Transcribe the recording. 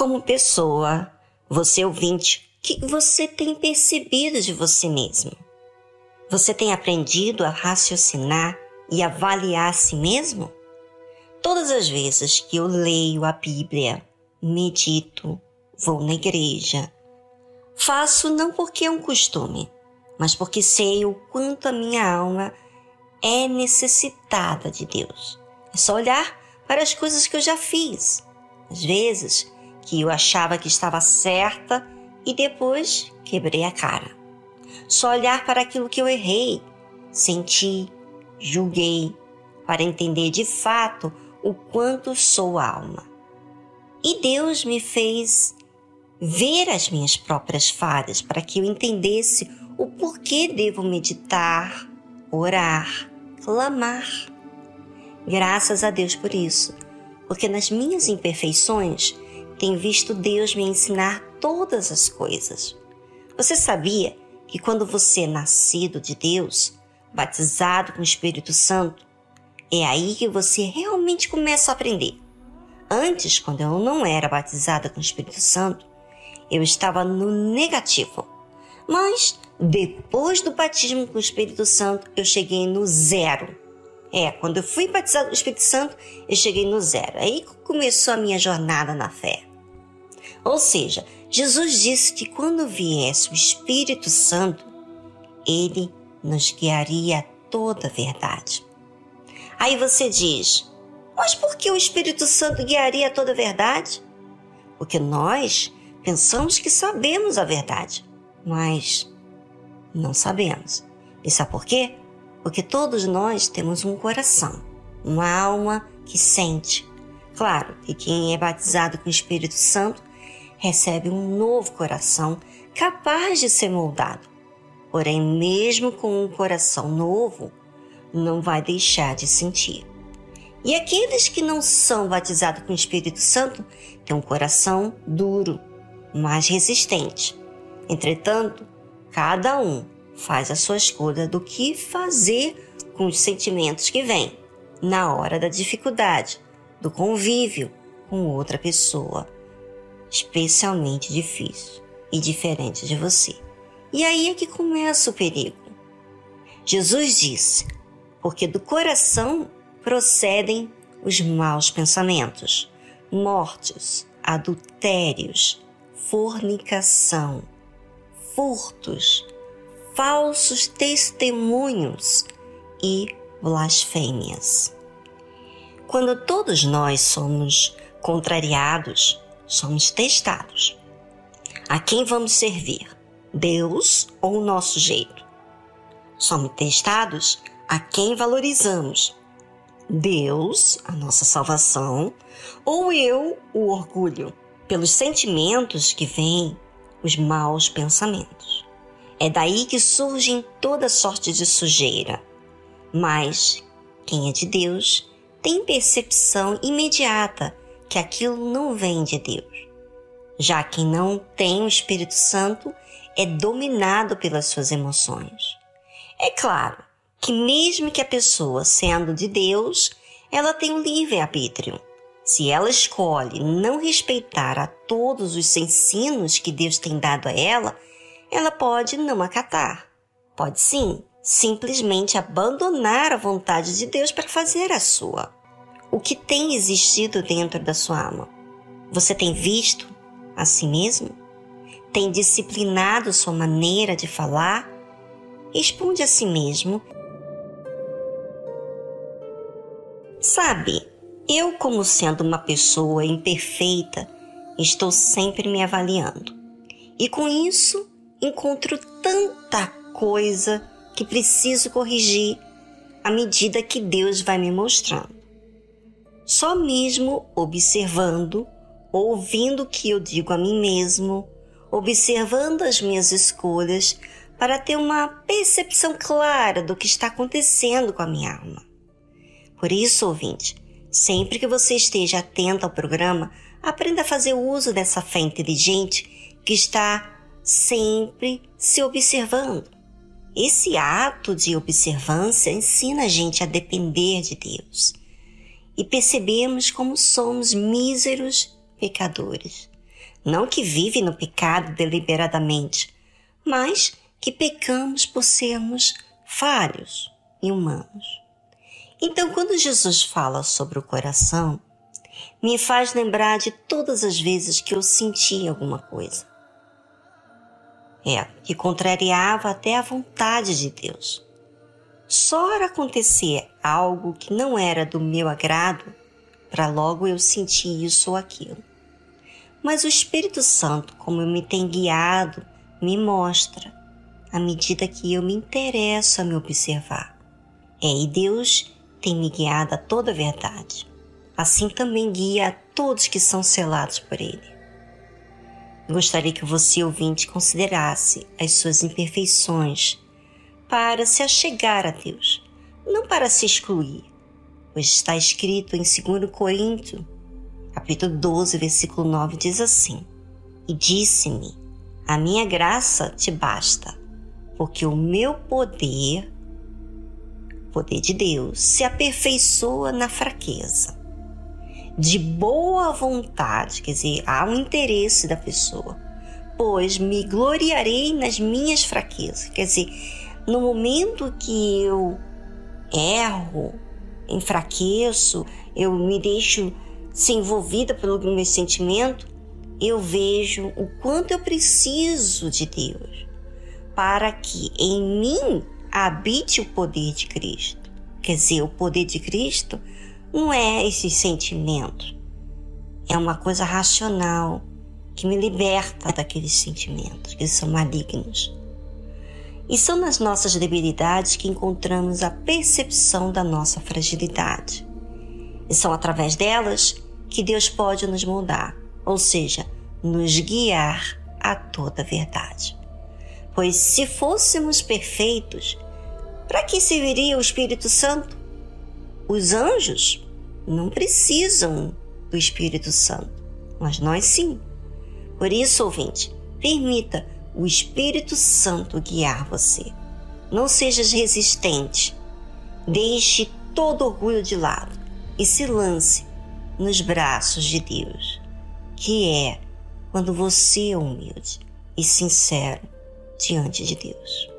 Como pessoa, você ouvinte, o que você tem percebido de você mesmo? Você tem aprendido a raciocinar e avaliar a si mesmo? Todas as vezes que eu leio a Bíblia, medito, vou na igreja, faço não porque é um costume, mas porque sei o quanto a minha alma é necessitada de Deus. É só olhar para as coisas que eu já fiz. Às vezes que eu achava que estava certa e depois quebrei a cara. Só olhar para aquilo que eu errei, senti, julguei, para entender de fato o quanto sou alma. E Deus me fez ver as minhas próprias falhas para que eu entendesse o porquê devo meditar, orar, clamar. Graças a Deus por isso, porque nas minhas imperfeições tenho visto Deus me ensinar todas as coisas. Você sabia que quando você é nascido de Deus, batizado com o Espírito Santo, é aí que você realmente começa a aprender. Antes, quando eu não era batizada com o Espírito Santo, eu estava no negativo. Mas depois do batismo com o Espírito Santo, eu cheguei no zero. É, quando eu fui batizado com o Espírito Santo, eu cheguei no zero. Aí começou a minha jornada na fé. Ou seja, Jesus disse que quando viesse o Espírito Santo, ele nos guiaria a toda a verdade. Aí você diz, mas por que o Espírito Santo guiaria a toda a verdade? Porque nós pensamos que sabemos a verdade, mas não sabemos. E sabe por quê? Porque todos nós temos um coração, uma alma que sente. Claro que quem é batizado com o Espírito Santo recebe um novo coração capaz de ser moldado. Porém, mesmo com um coração novo, não vai deixar de sentir. E aqueles que não são batizados com o Espírito Santo têm um coração duro, mais resistente. Entretanto, cada um faz a sua escolha do que fazer com os sentimentos que vêm na hora da dificuldade, do convívio com outra pessoa, especialmente difícil e diferente de você. E aí é que começa o perigo. Jesus disse: porque do coração procedem os maus pensamentos, mortes, adultérios, fornicação, furtos, falsos testemunhos e blasfêmias. Quando todos nós somos contrariados, somos testados. A quem vamos servir? Deus ou o nosso jeito? Somos testados a quem valorizamos? Deus, a nossa salvação, ou eu, o orgulho, pelos sentimentos que vêm, os maus pensamentos. É daí que surgem toda sorte de sujeira. Mas quem é de Deus tem percepção imediata que aquilo não vem de Deus. Já quem não tem o Espírito Santo é dominado pelas suas emoções. É claro, que mesmo que a pessoa sendo de Deus, ela tem um livre-arbítrio. Se ela escolhe não respeitar a todos os ensinos que Deus tem dado a ela, ela pode não acatar. Pode sim, simplesmente abandonar a vontade de Deus para fazer a sua. O que tem existido dentro da sua alma? Você tem visto a si mesmo? Tem disciplinado sua maneira de falar? Responde a si mesmo Sabe, eu, como sendo uma pessoa imperfeita, estou sempre me avaliando. E com isso, encontro tanta coisa que preciso corrigir à medida que Deus vai me mostrando. Só mesmo observando, ouvindo o que eu digo a mim mesmo, observando as minhas escolhas para ter uma percepção clara do que está acontecendo com a minha alma. Por isso, ouvinte, sempre que você esteja atento ao programa, aprenda a fazer uso dessa fé inteligente que está sempre se observando. Esse ato de observância ensina a gente a depender de Deus e percebemos como somos míseros pecadores. Não que vive no pecado deliberadamente, mas que pecamos por sermos falhos e humanos. Então, quando Jesus fala sobre o coração, me faz lembrar de todas as vezes que eu senti alguma coisa. É, que contrariava até a vontade de Deus. Só acontecer algo que não era do meu agrado para logo eu sentir isso ou aquilo. Mas o Espírito Santo, como me tem guiado, me mostra à medida que eu me interesso a me observar. É, e Deus tem me guiado a toda a verdade. Assim também guia a todos que são selados por Ele. Gostaria que você, ouvinte, considerasse as suas imperfeições para se achegar a Deus, não para se excluir, pois está escrito em 2 Coríntios, capítulo 12, versículo 9, diz assim: E disse-me: A minha graça te basta, porque o meu poder, poder de Deus, se aperfeiçoa na fraqueza. De boa vontade, quer dizer, há um interesse da pessoa, pois me gloriarei nas minhas fraquezas, quer dizer, no momento que eu erro, enfraqueço, eu me deixo ser envolvida pelo meu sentimento, eu vejo o quanto eu preciso de Deus para que em mim habite o poder de Cristo. Quer dizer, o poder de Cristo não é esse sentimento, é uma coisa racional que me liberta daqueles sentimentos que são malignos. E são nas nossas debilidades que encontramos a percepção da nossa fragilidade. E são através delas que Deus pode nos moldar, ou seja, nos guiar a toda a verdade. Pois se fôssemos perfeitos, para que serviria o Espírito Santo? Os anjos não precisam do Espírito Santo, mas nós sim. Por isso, ouvinte, permita o Espírito Santo guiar você. Não sejas resistente. Deixe todo orgulho de lado e se lance nos braços de Deus, que é quando você é humilde e sincero diante de Deus.